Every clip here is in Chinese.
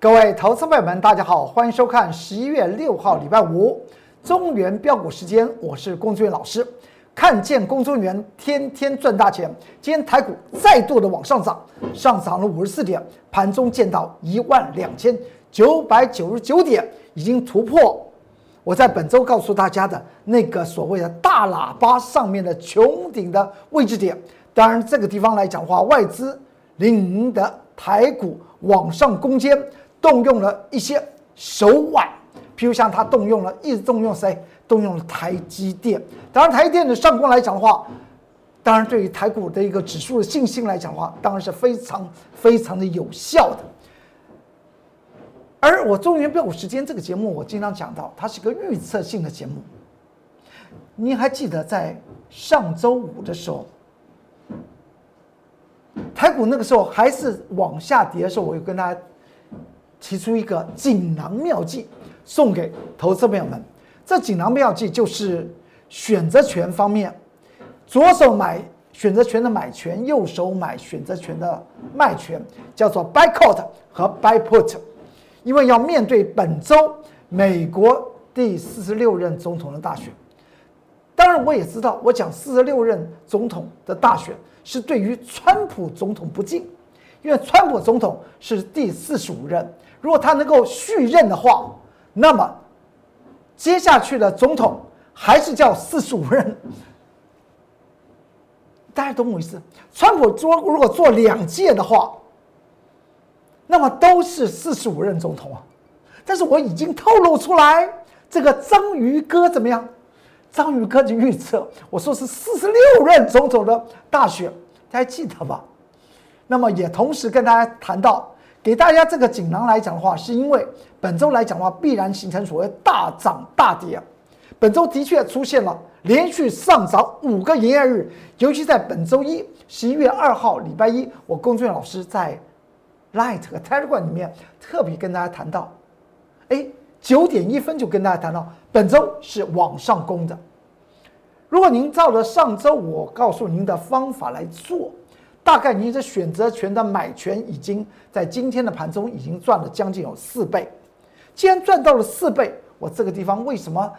各位投资朋友们，大家好，欢迎收看十一月六号礼拜五中原标股时间，我是龚俊老师。看见龚中原天天赚大钱，今天台股再度的往上涨，上涨了五十四点，盘中见到一万两千九百九十九点，已经突破我在本周告诉大家的那个所谓的大喇叭上面的穹顶的位置点。当然，这个地方来讲话，外资领的台股往上攻坚。动用了一些手腕，譬如像他动用了，一直动用谁？动用了台积电。当然，台积电的上攻来讲的话，当然对于台股的一个指数的信心来讲的话，当然是非常非常的有效的。而我中原标股时间这个节目，我经常讲到，它是个预测性的节目。您还记得在上周五的时候，台股那个时候还是往下跌的时候，我有跟大家。提出一个锦囊妙计送给投资朋友们，这锦囊妙计就是选择权方面，左手买选择权的买权，右手买选择权的卖权，叫做 buy call 和 buy put。因为要面对本周美国第四十六任总统的大选，当然我也知道，我讲四十六任总统的大选是对于川普总统不敬，因为川普总统是第四十五任。如果他能够续任的话，那么接下去的总统还是叫四十五任。大家懂我意思？川普做如果做两届的话，那么都是四十五任总统啊。但是我已经透露出来，这个章鱼哥怎么样？章鱼哥的预测，我说是四十六任总统的大选，大家记得吧？那么也同时跟大家谈到。给大家这个锦囊来讲的话，是因为本周来讲的话，必然形成所谓大涨大跌。本周的确出现了连续上涨五个营业日，尤其在本周一，十一月二号礼拜一，我龚俊老师在 Light 和 Telegram 里面特别跟大家谈到，哎，九点一分就跟大家谈到，本周是往上攻的。如果您照着上周我告诉您的方法来做。大概你的选择权的买权已经在今天的盘中已经赚了将近有四倍。既然赚到了四倍，我这个地方为什么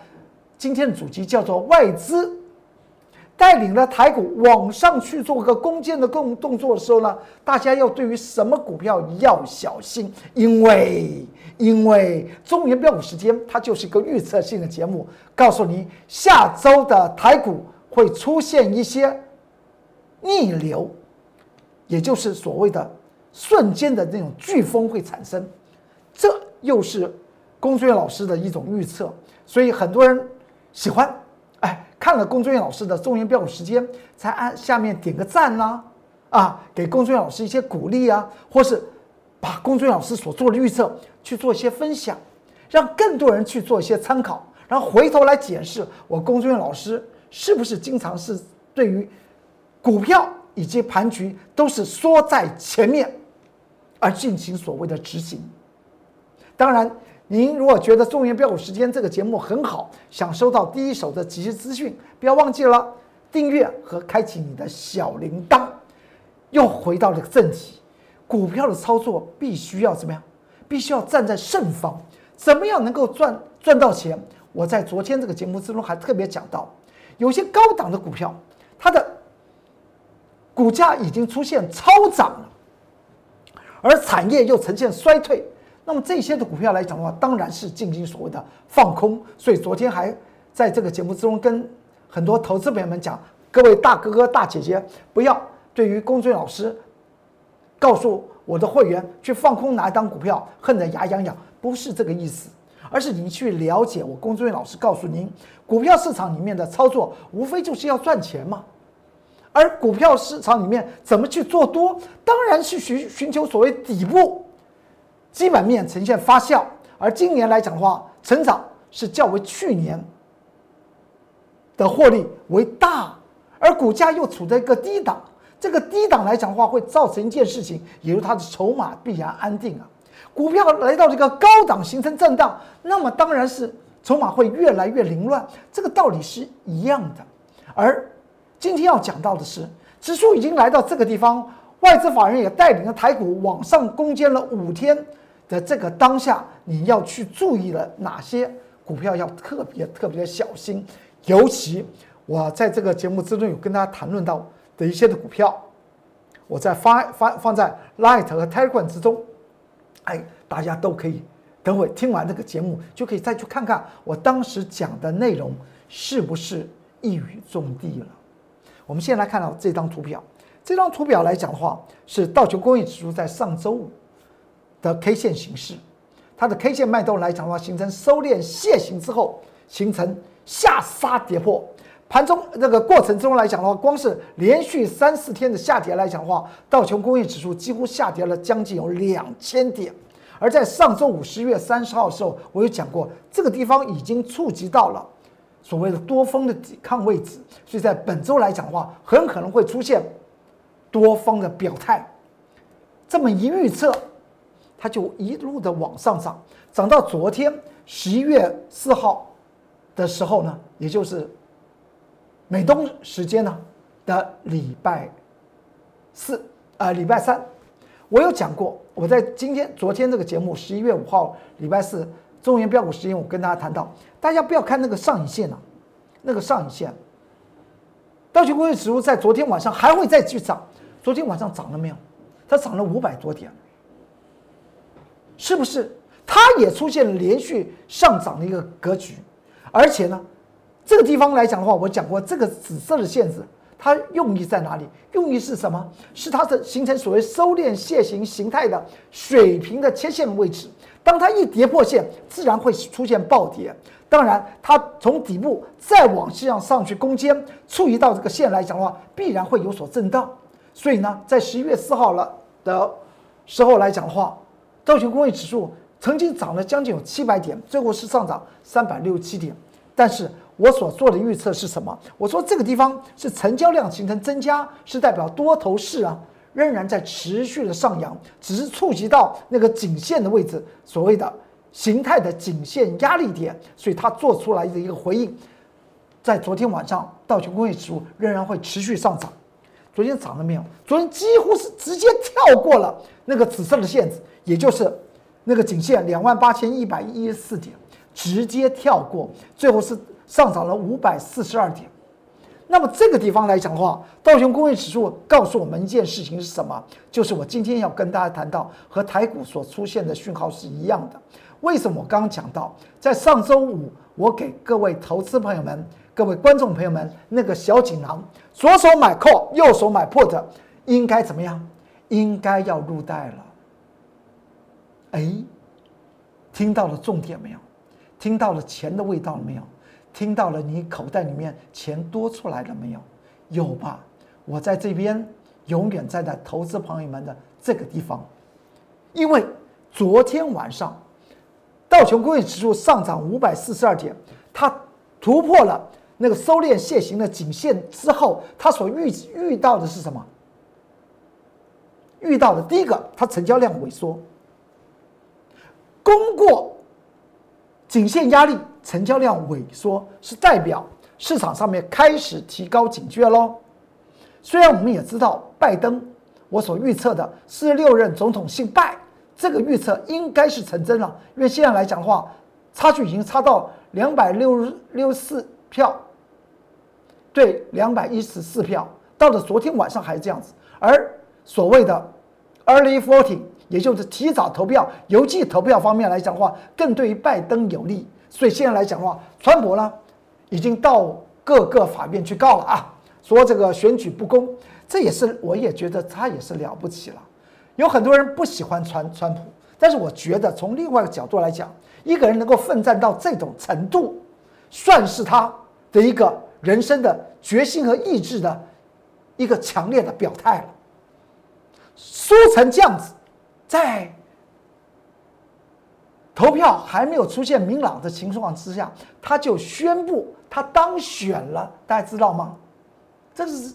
今天的主题叫做外资带领了台股往上去做个攻坚的动动作的时候呢？大家要对于什么股票要小心，因为因为中原标股时间它就是一个预测性的节目，告诉你下周的台股会出现一些逆流。也就是所谓的瞬间的那种飓风会产生，这又是龚俊老师的一种预测，所以很多人喜欢，哎，看了龚俊老师的中原标股时间，才按下面点个赞呐，啊，给龚俊老师一些鼓励啊，或是把龚俊老师所做的预测去做一些分享，让更多人去做一些参考，然后回头来检视我龚俊老师是不是经常是对于股票。以及盘局都是缩在前面，而进行所谓的执行。当然，您如果觉得中原标股时间这个节目很好，想收到第一手的即时资讯，不要忘记了订阅和开启你的小铃铛。又回到了正题，股票的操作必须要怎么样？必须要站在胜方。怎么样能够赚赚到钱？我在昨天这个节目之中还特别讲到，有些高档的股票，股价已经出现超涨了，而产业又呈现衰退，那么这些的股票来讲的话，当然是进行所谓的放空。所以昨天还在这个节目之中跟很多投资朋友们讲：各位大哥哥大姐姐，不要对于龚俊老师告诉我的会员去放空哪一档股票，恨得牙痒痒，不是这个意思，而是你去了解我龚俊老师告诉您，股票市场里面的操作，无非就是要赚钱嘛。而股票市场里面怎么去做多？当然是寻寻求所谓底部基本面呈现发酵。而今年来讲的话，成长是较为去年的获利为大，而股价又处在一个低档。这个低档来讲的话，会造成一件事情，也就是它的筹码必然安定啊。股票来到这个高档形成震荡，那么当然是筹码会越来越凌乱。这个道理是一样的，而。今天要讲到的是，指数已经来到这个地方，外资法人也带领着台股往上攻坚了五天的这个当下，你要去注意了哪些股票要特别特别小心，尤其我在这个节目之中有跟大家谈论到的一些的股票，我在发发放在 Light 和 Telegram 之中，哎，大家都可以等会听完这个节目就可以再去看看我当时讲的内容是不是一语中的了。我们先来看到这张图表，这张图表来讲的话，是道琼工业指数在上周五。的 K 线形式，它的 K 线脉动来讲的话，形成收敛楔形之后，形成下杀跌破。盘中这个过程中来讲的话，光是连续三四天的下跌来讲的话，道琼工业指数几乎下跌了将近有两千点。而在上周五十月三十号的时候，我有讲过，这个地方已经触及到了所谓的多方的抵抗位置，所以在本周来讲的话，很可能会出现多方的表态。这么一预测。它就一路的往上涨，涨到昨天十一月四号的时候呢，也就是美东时间呢的礼拜四啊礼拜三，我有讲过，我在今天昨天这个节目十一月五号礼拜四中原标股时间，我跟大家谈到，大家不要看那个上影线啊，那个上影线，道琼工业指数在昨天晚上还会再去涨，昨天晚上涨了没有？它涨了五百多点。是不是它也出现了连续上涨的一个格局？而且呢，这个地方来讲的话，我讲过，这个紫色的线子，它用意在哪里？用意是什么？是它的形成所谓收敛楔形形态的水平的切线位置。当它一跌破线，自然会出现暴跌。当然，它从底部再往向上去攻坚，触及到这个线来讲的话，必然会有所震荡。所以呢，在十一月四号了的时候来讲的话。道琼工业指数曾经涨了将近有七百点，最后是上涨三百六十七点。但是我所做的预测是什么？我说这个地方是成交量形成增加，是代表多头市啊仍然在持续的上扬，只是触及到那个颈线的位置，所谓的形态的颈线压力点，所以它做出来的一个回应，在昨天晚上道琼工业指数仍然会持续上涨。昨天涨了没有？昨天几乎是直接跳过了那个紫色的线子。也就是那个颈线两万八千一百一十四点，直接跳过，最后是上涨了五百四十二点。那么这个地方来讲的话，道琼工业指数告诉我们一件事情是什么？就是我今天要跟大家谈到和台股所出现的讯号是一样的。为什么我刚刚讲到，在上周五我给各位投资朋友们、各位观众朋友们那个小锦囊，左手买 call，右手买 put，应该怎么样？应该要入袋了。哎，听到了重点没有？听到了钱的味道了没有？听到了你口袋里面钱多出来了没有？有吧？我在这边永远站在投资朋友们的这个地方，因为昨天晚上道琼工业指数上涨五百四十二点，它突破了那个收敛楔形的颈线之后，它所遇遇到的是什么？遇到的第一个，它成交量萎缩。功过颈线压力，成交量萎缩，是代表市场上面开始提高警觉喽。虽然我们也知道拜登，我所预测的四十六任总统姓拜，这个预测应该是成真了。因为现在来讲的话，差距已经差到两百六十六四票，对两百一十四票，到了昨天晚上还是这样子。而所谓的 early voting。也就是提早投票、邮寄投票方面来讲的话，更对于拜登有利。所以现在来讲的话，川普呢已经到各个法院去告了啊，说这个选举不公。这也是我也觉得他也是了不起了。有很多人不喜欢川川普，但是我觉得从另外一个角度来讲，一个人能够奋战到这种程度，算是他的一个人生的决心和意志的一个强烈的表态了。说成这样子。在投票还没有出现明朗的情况之下，他就宣布他当选了。大家知道吗？这是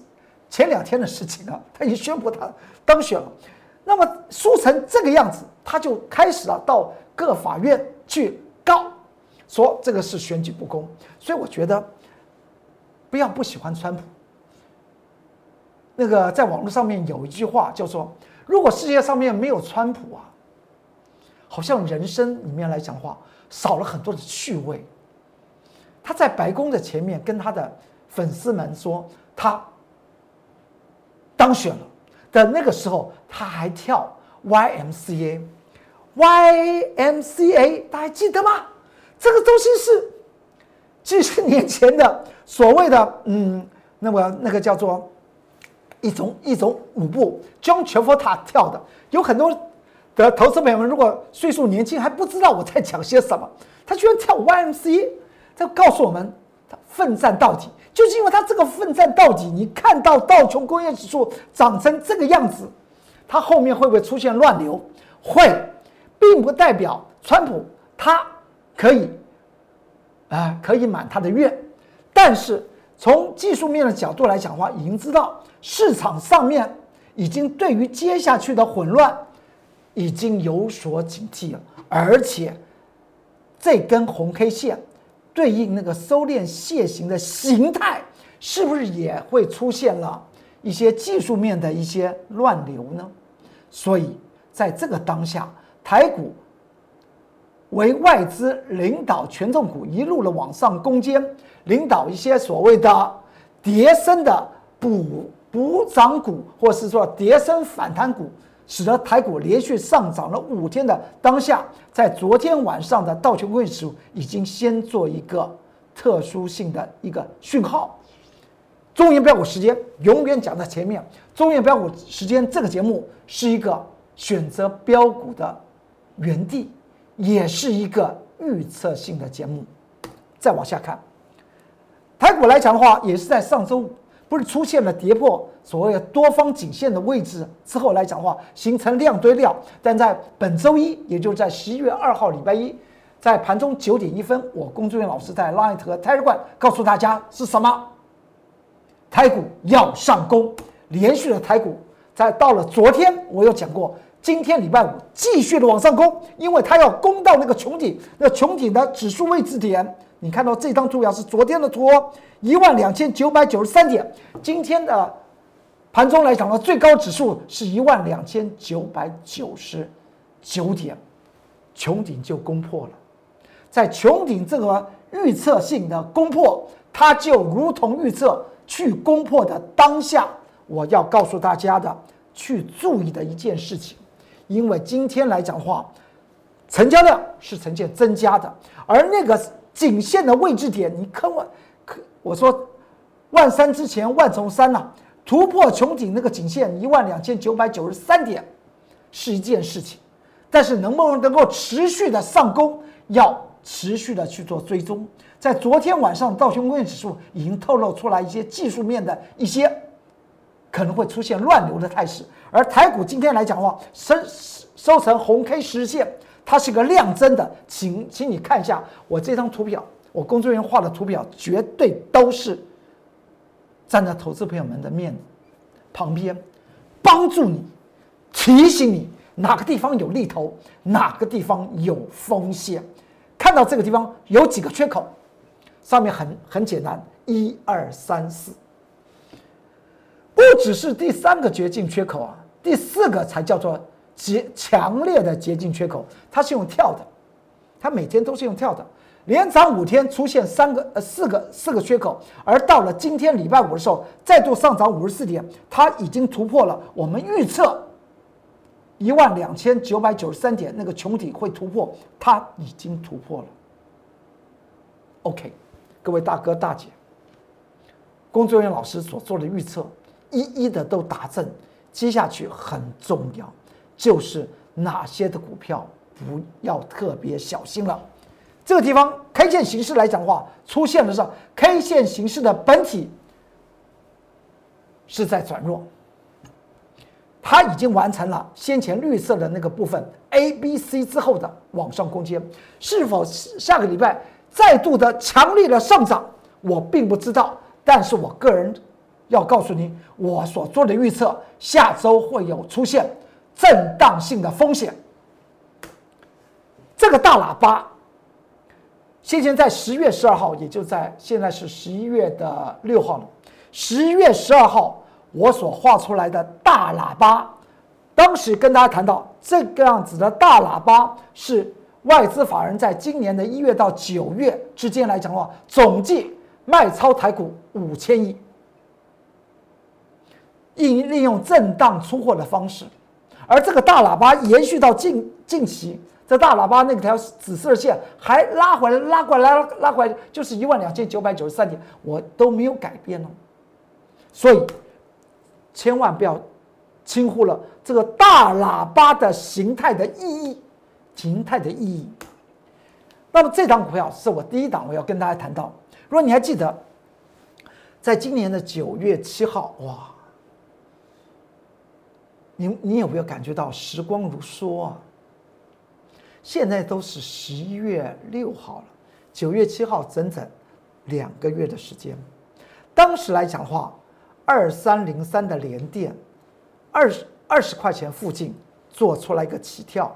前两天的事情啊，他已经宣布他当选了。那么输成这个样子，他就开始了到各法院去告，说这个是选举不公。所以我觉得不要不喜欢川普。那个在网络上面有一句话叫做。如果世界上面没有川普啊，好像人生里面来讲的话少了很多的趣味。他在白宫的前面跟他的粉丝们说他当选了的那个时候，他还跳 YMCA，YMCA 大家记得吗？这个东西是几十年前的所谓的嗯，那么那个叫做一种一种舞步，John Travolta 跳的，有很多。的投资朋友们，如果岁数年轻还不知道我在讲些什么，他居然跳 YMC，他告诉我们他奋战到底，就是因为他这个奋战到底。你看到道琼工业指数涨成这个样子，它后面会不会出现乱流？会，并不代表川普他可以啊可以满他的愿，但是从技术面的角度来讲的话，已经知道市场上面已经对于接下去的混乱。已经有所警惕了，而且这根红 K 线对应那个收敛楔形的形态，是不是也会出现了一些技术面的一些乱流呢？所以在这个当下，台股为外资领导权重股一路的往上攻坚，领导一些所谓的叠升的补补涨股，或是说叠升反弹股。使得台股连续上涨了五天的当下，在昨天晚上的道琼工业指数已经先做一个特殊性的一个讯号。中原标股时间永远讲在前面。中原标股时间这个节目是一个选择标股的原地，也是一个预测性的节目。再往下看，台股来讲的话，也是在上周五。不是出现了跌破所谓的多方颈线的位置之后来讲的话，形成量堆料。但在本周一，也就在十一月二号礼拜一，在盘中九点一分，我工作人员老师在 Line 和 Telegram 告诉大家是什么？台股要上攻，连续的台股在到了昨天，我有讲过，今天礼拜五继续的往上攻，因为它要攻到那个穹顶，那穹顶的指数位置点。你看到这张图表是昨天的图，一万两千九百九十三点。今天的盘中来讲呢，最高指数是一万两千九百九十九点，穹顶就攻破了。在穹顶这个预测性的攻破，它就如同预测去攻破的当下，我要告诉大家的去注意的一件事情，因为今天来讲话，成交量是呈现增加的，而那个。颈线的位置点，你看我，可我说，万三之前万重山呐，突破穹顶那个颈线一万两千九百九十三点，是一件事情，但是能不能能够持续的上攻，要持续的去做追踪。在昨天晚上，道琼工业指数已经透露出来一些技术面的一些可能会出现乱流的态势，而台股今天来讲的话，收收成红 K 实线。它是个量增的，请请你看一下我这张图表，我工作人员画的图表绝对都是站在投资朋友们的面旁边，帮助你提醒你哪个地方有利头，哪个地方有风险。看到这个地方有几个缺口，上面很很简单，一二三四，不只是第三个绝境缺口啊，第四个才叫做。极强烈的捷径缺口，它是用跳的，它每天都是用跳的，连涨五天出现三个呃四个四个缺口，而到了今天礼拜五的时候，再度上涨五十四点，它已经突破了我们预测一万两千九百九十三点那个穹顶会突破，它已经突破了。OK，各位大哥大姐，工作人员老师所做的预测一一的都打正，接下去很重要。就是哪些的股票不要特别小心了。这个地方 K 线形式来讲的话，出现的是 K 线形式的本体是在转弱，它已经完成了先前绿色的那个部分 A、B、C 之后的往上空间，是否下个礼拜再度的强力的上涨，我并不知道。但是我个人要告诉你，我所做的预测，下周会有出现。震荡性的风险，这个大喇叭，先前在十月十二号，也就在现在是十一月的六号了。十一月十二号，我所画出来的大喇叭，当时跟大家谈到这个样子的大喇叭是外资法人在今年的一月到九月之间来讲的话，总计卖超台股五千亿，应利用震荡出货的方式，而这个大喇叭延续到近近期，这大喇叭那条紫色线还拉回来，拉过来，拉拉回来，就是一万两千九百九十三点，我都没有改变哦，所以千万不要轻忽了。这个大喇叭的形态的意义，形态的意义。那么这档股票是我第一档，我要跟大家谈到。如果你还记得，在今年的九月七号，哇，你你有没有感觉到时光如梭啊？现在都是十一月六号了，九月七号整整两个月的时间。当时来讲的话，二三零三的连电，二十。二十块钱附近做出来一个起跳，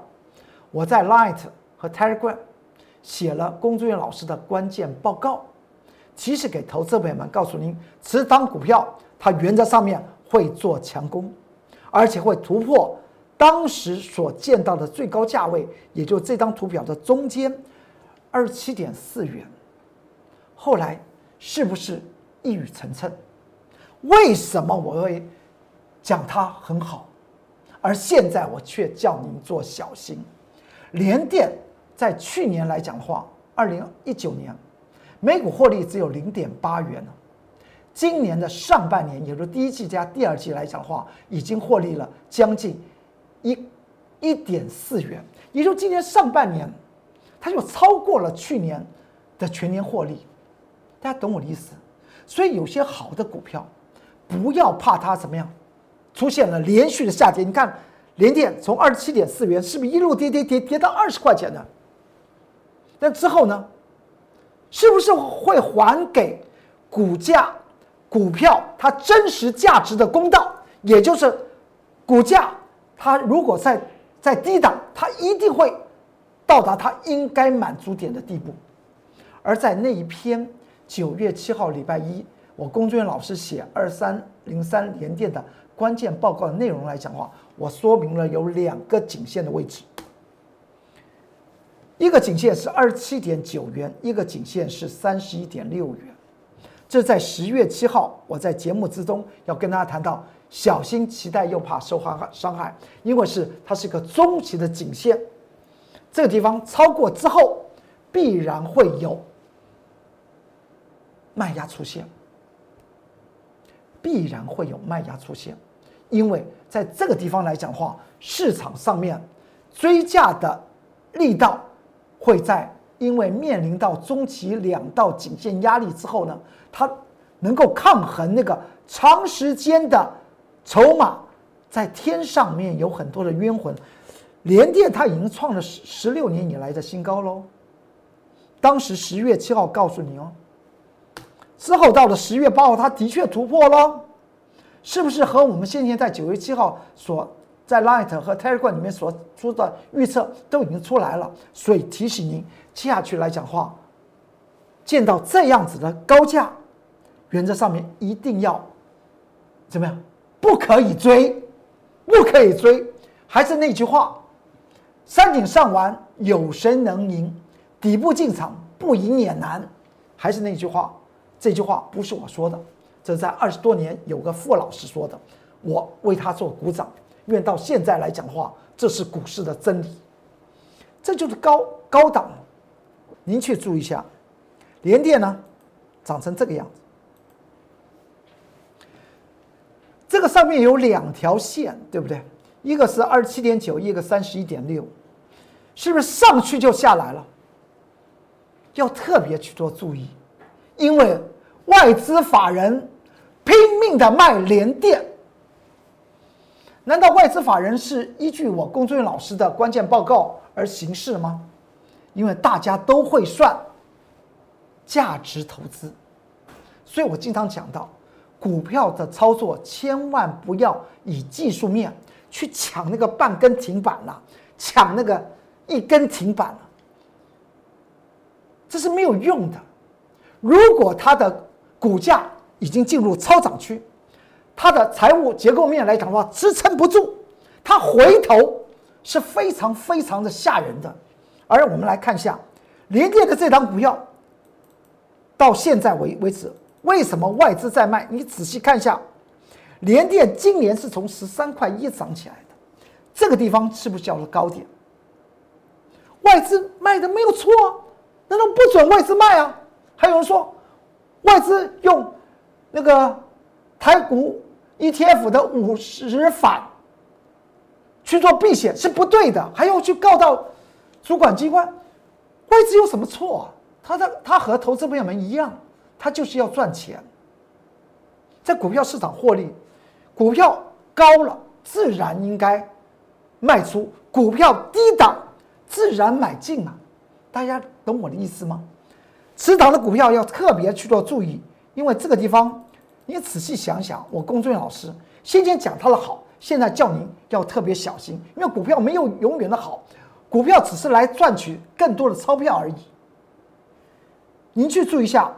我在 Light 和 Telegram 写了龚志远老师的关键报告，其实给投资朋友们告诉您，持仓股票它原则上面会做强攻，而且会突破当时所见到的最高价位，也就这张图表的中间二十七点四元。后来是不是一语成谶？为什么我会讲它很好？而现在我却叫您做小心。联电在去年来讲的话，二零一九年每股获利只有零点八元呢。今年的上半年，也就是第一季加第二季来讲的话，已经获利了将近一一点四元，也就今年上半年，它就超过了去年的全年获利。大家懂我的意思？所以有些好的股票，不要怕它怎么样。出现了连续的下跌，你看，联电从二十七点四元，是不是一路跌跌跌跌到二十块钱呢？但之后呢，是不是会还给股价、股票它真实价值的公道？也就是股价它如果在在低档，它一定会到达它应该满足点的地步。而在那一篇九月七号礼拜一，我龚俊老师写二三零三联电的。关键报告的内容来讲的话，我说明了有两个颈线的位置，一个颈线是二十七点九元，一个颈线是三十一点六元。这在十月七号，我在节目之中要跟大家谈到，小心期待又怕受害伤害，因为是它是一个中期的颈线，这个地方超过之后，必然会有卖压出现，必然会有卖压出现。因为在这个地方来讲的话，市场上面追价的力道会在因为面临到中期两道颈线压力之后呢，它能够抗衡那个长时间的筹码在天上面有很多的冤魂，联电它已经创了十十六年以来的新高喽。当时十月七号告诉你哦，之后到了十月八号，它的确突破了。是不是和我们先前在九月七号所在 Light 和 Telegram 里面所出的预测都已经出来了？所以提醒您，接下去来讲话，见到这样子的高价，原则上面一定要怎么样？不可以追，不可以追。还是那句话，山顶上玩有谁能赢，底部进场不赢也难。还是那句话，这句话不是我说的。这在二十多年有个傅老师说的，我为他做鼓掌。因为到现在来讲的话，这是股市的真理，这就是高高档。您去注意一下，联电呢，长成这个样子。这个上面有两条线，对不对？一个是二十七点九，一个三十一点六，是不是上去就下来了？要特别去做注意，因为外资法人。拼命的卖联电，难道外资法人是依据我龚俊老师的关键报告而行事吗？因为大家都会算价值投资，所以我经常讲到，股票的操作千万不要以技术面去抢那个半根停板了，抢那个一根停板了，这是没有用的。如果它的股价，已经进入超涨区，它的财务结构面来讲的话支撑不住，它回头是非常非常的吓人的。而我们来看一下联电的这张股票，到现在为为止，为什么外资在卖？你仔细看一下，联电今年是从十三块一涨起来的，这个地方是不是叫做高点？外资卖的没有错，难道不准外资卖啊？还有人说外资用那个台股 ETF 的五十反去做避险是不对的，还要去告到主管机关，外资有什么错啊？他的他和投资朋友们一样，他就是要赚钱，在股票市场获利，股票高了自然应该卖出，股票低档。自然买进啊，大家懂我的意思吗？持仓的股票要特别去做注意，因为这个地方你仔细想想，我龚俊老师先前讲他的好，现在叫您要特别小心，因为股票没有永远的好，股票只是来赚取更多的钞票而已。您去注意一下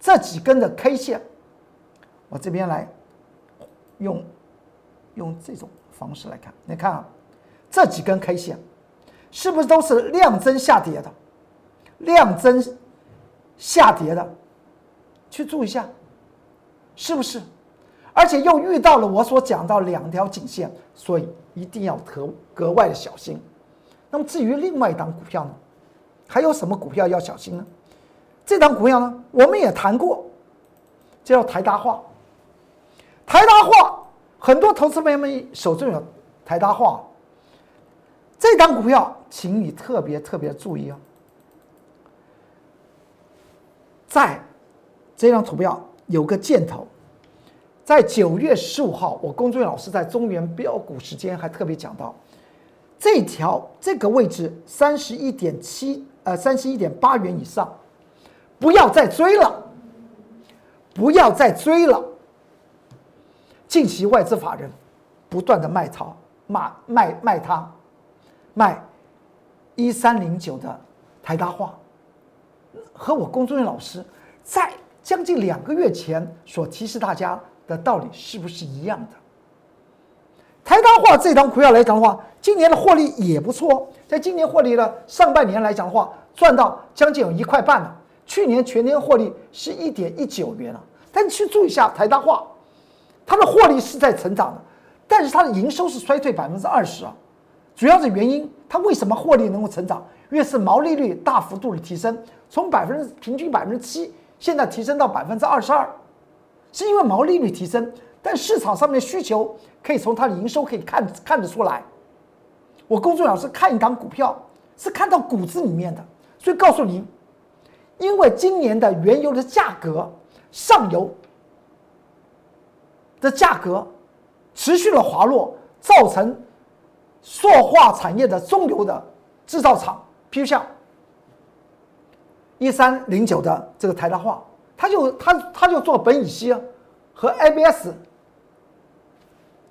这几根的 K 线，我这边来用用这种方式来看，你看啊，这几根 K 线。是不是都是量增下跌的？量增下跌的，去注意一下，是不是？而且又遇到了我所讲到两条颈线，所以一定要格格外的小心。那么至于另外一档股票呢？还有什么股票要小心呢？这档股票呢，我们也谈过，叫台达化。台达化，很多投资朋友们手中有台达化。这档股票，请你特别特别注意哦。在这张图表有个箭头，在九月十五号，我龚俊老师在中原标股时间还特别讲到，这条这个位置三十一点七呃三十一点八元以上，不要再追了，不要再追了。近期外资法人不断的卖超卖卖卖它。卖一三零九的台大化，和我龚忠元老师在将近两个月前所提示大家的道理是不是一样的？台大化这张股票来讲的话，今年的获利也不错，在今年获利的上半年来讲的话，赚到将近有一块半了。去年全年获利是一点一九元了，但你去注意一下台大化，它的获利是在成长的，但是它的营收是衰退百分之二十啊。主要的原因，它为什么获利能够成长？越是毛利率大幅度的提升，从百分之平均百分之七，现在提升到百分之二十二，是因为毛利率提升。但市场上面的需求可以从它的营收可以看看得出来。我公众老师看一档股票是看到骨子里面的，所以告诉您，因为今年的原油的价格上游的价格持续的滑落，造成。塑化产业的中游的制造厂，譬如像一三零九的这个台达化，他就他他就做苯乙烯和 ABS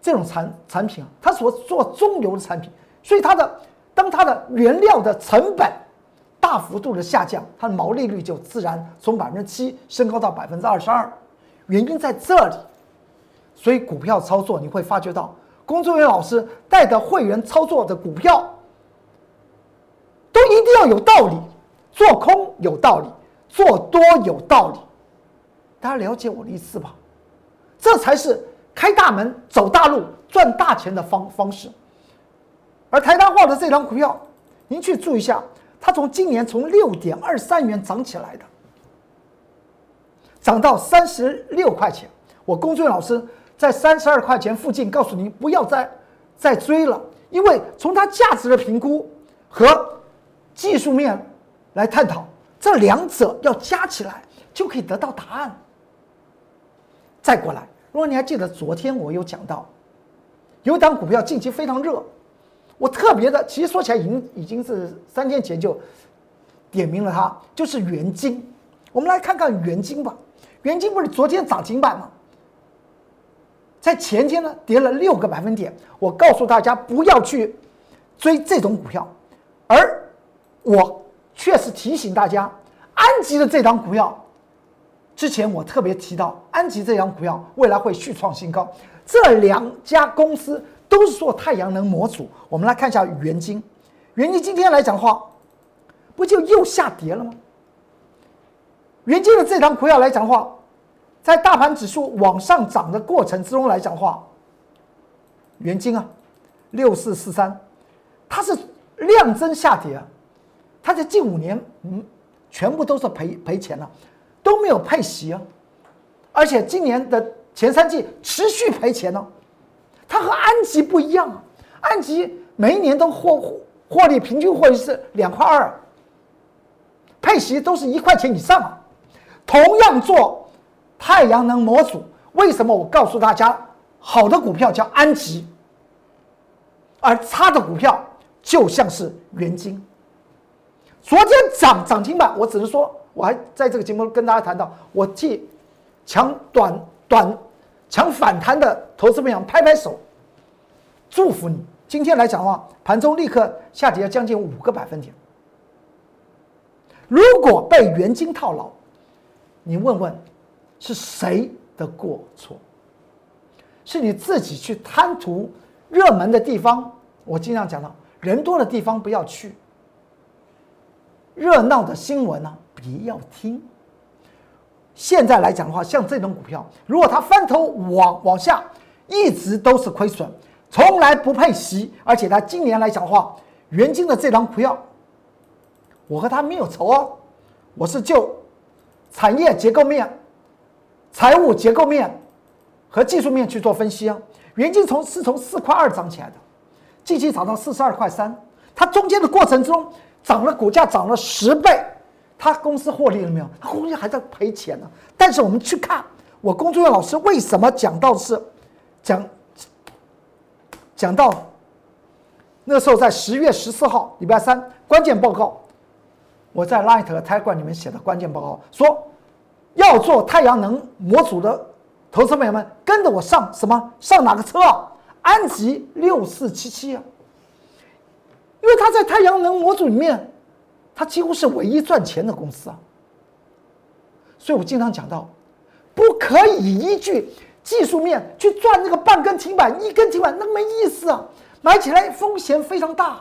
这种产产品啊，他所做中游的产品，所以它的当它的原料的成本大幅度的下降，它的毛利率就自然从百分之七升高到百分之二十二，原因在这里，所以股票操作你会发觉到。工作人员老师带的会员操作的股票，都一定要有道理，做空有道理，做多有道理，大家了解我的意思吧？这才是开大门走大路赚大钱的方方式。而台达化的这张股票，您去注意一下，它从今年从六点二三元涨起来的，涨到三十六块钱。我龚俊老师。在三十二块钱附近，告诉您不要再再追了，因为从它价值的评估和技术面来探讨，这两者要加起来就可以得到答案。再过来，如果你还记得昨天我有讲到，有一档股票近期非常热，我特别的，其实说起来已经已经是三天前就点名了它，就是元金。我们来看看元金吧，元金不是昨天涨停板吗？在前天呢，跌了六个百分点。我告诉大家不要去追这种股票，而我确实提醒大家，安吉的这张股票，之前我特别提到，安吉这张股票未来会续创新高。这两家公司都是做太阳能模组。我们来看一下元晶，元晶今天来讲的话，不就又下跌了吗？元晶的这张股票来讲的话，在大盘指数往上涨的过程之中来讲的话，元晶啊，六四四三，它是量增下跌啊，它在近五年嗯，全部都是赔赔钱了，都没有配息啊，而且今年的前三季持续赔钱呢。它和安吉不一样啊，安吉每一年都获获利平均获利是两块二，配息都是一块钱以上啊。同样做太阳能模组，为什么我告诉大家好的股票叫安吉，而差的股票就像是元晶。昨天涨涨停板，我只是说，我还在这个节目跟大家谈到，我替抢短短。抢反弹的投资朋友拍拍手，祝福你。今天来讲的话，盘中立刻下跌将近五个百分点。如果被元金套牢，你问问是谁的过错？是你自己去贪图热门的地方。我经常讲到，人多的地方不要去，热闹的新闻呢，不要听。现在来讲的话，像这种股票，如果它翻头往往下，一直都是亏损，从来不配息，而且它今年来讲的话，元金的这张股票，我和它没有仇哦，我是就产业结构面、财务结构面和技术面去做分析啊。元金从是从四块二涨起来的，近期涨到四十二块三，它中间的过程中涨了股价涨了十倍。他公司获利了没有？他公司还在赔钱呢。但是我们去看，我工作院老师为什么讲到是讲讲到那时候在十月十四号礼拜三关键报告，我在 Light 和 t i g e 里面写的关键报告说，要做太阳能模组的投资朋友们跟着我上什么上哪个车啊？安吉六四七七啊，因为它在太阳能模组里面。它几乎是唯一赚钱的公司啊，所以我经常讲到，不可以依据技术面去赚那个半根停板、一根停板，那没意思啊！买起来风险非常大，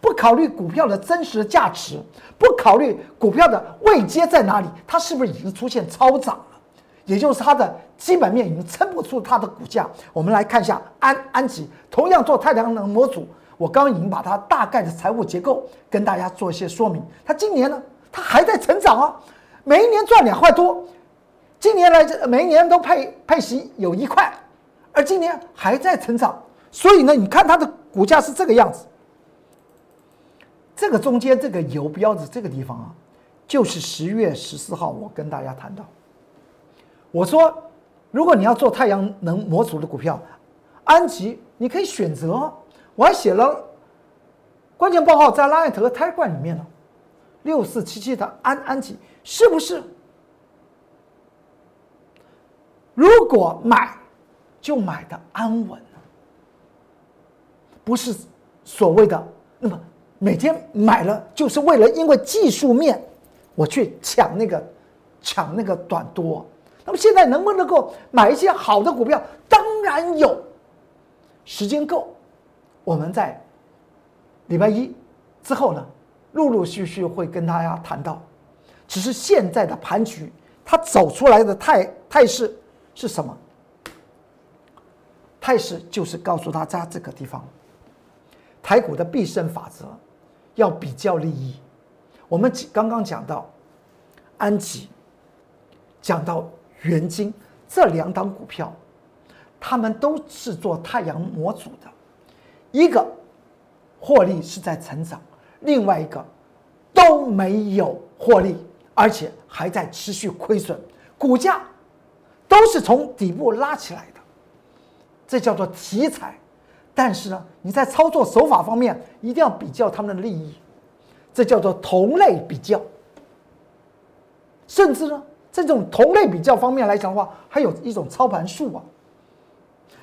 不考虑股票的真实的价值，不考虑股票的位阶在哪里，它是不是已经出现超涨了？也就是它的基本面已经撑不住它的股价。我们来看一下安安吉，同样做太阳能模组。我刚刚已经把它大概的财务结构跟大家做一些说明。它今年呢，它还在成长啊，每一年赚两块多，今年来每一年都配配息有一块，而今年还在成长。所以呢，你看它的股价是这个样子。这个中间这个游标的这个地方啊，就是十月十四号我跟大家谈到，我说如果你要做太阳能模组的股票，安吉你可以选择。我还写了关键报告在拉艾特和胎冠里面呢，六四七七的安安吉是不是？如果买就买的安稳不是所谓的那么每天买了就是为了因为技术面我去抢那个抢那个短多。那么现在能不能够买一些好的股票？当然有，时间够。我们在礼拜一之后呢，陆陆续续会跟大家谈到，只是现在的盘局，它走出来的态态势是什么？态势就是告诉大家这个地方，台股的必胜法则，要比较利益。我们刚刚讲到安吉，讲到元晶这两档股票，他们都是做太阳模组的。一个获利是在成长，另外一个都没有获利，而且还在持续亏损，股价都是从底部拉起来的，这叫做题材。但是呢，你在操作手法方面一定要比较他们的利益，这叫做同类比较。甚至呢，这种同类比较方面来讲的话，还有一种操盘术啊，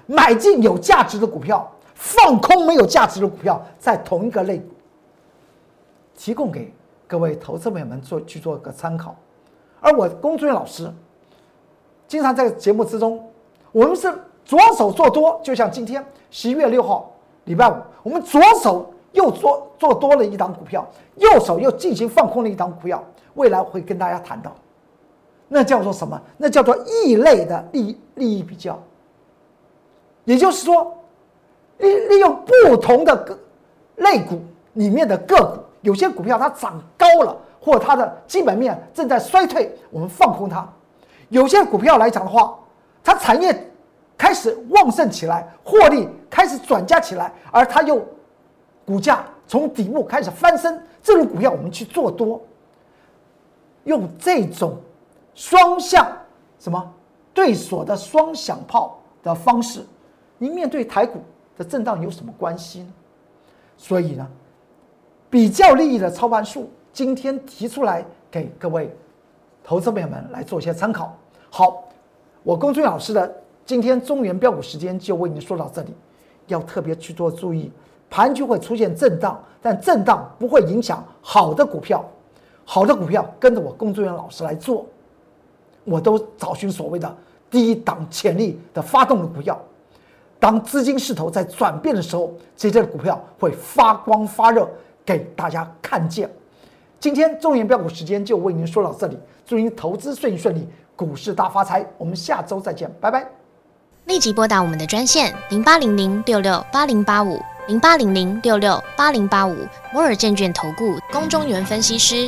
买进有价值的股票。放空没有价值的股票，在同一个类股，提供给各位投资朋友们做去做个参考。而我龚俊老师经常在节目之中，我们是左手做多，就像今天十一月六号礼拜五，我们左手又做做多了一档股票，右手又进行放空了一档股票。未来会跟大家谈到，那叫做什么？那叫做异类的利利益比较。也就是说，利利用不同的个类股里面的个股，有些股票它涨高了，或它的基本面正在衰退，我们放空它；有些股票来讲的话，它产业开始旺盛起来，获利开始转嫁起来，而它又股价从底部开始翻身，这种股票我们去做多。用这种双向什么对锁的双响炮的方式，你面对台股的震荡有什么关系呢？所以呢，比较利益的操盘术，今天提出来给各位投资朋友们来做一些参考。好，我龚俊老师的今天中原标股时间就为您说到这里，要特别去做注意，盘就会出现震荡，但震荡不会影响好的股票。好的股票跟着我工作人员老师来做，我都找寻所谓的低档潜力的发动的股票。当资金势头在转变的时候，这些股票会发光发热，给大家看见。今天中原标股时间就为您说到这里，祝您投资顺顺利，股市大发财。我们下周再见，拜拜。立即拨打我们的专线零八零零六六八零八五零八零零六六八零八五摩尔证券投顾龚中原分析师。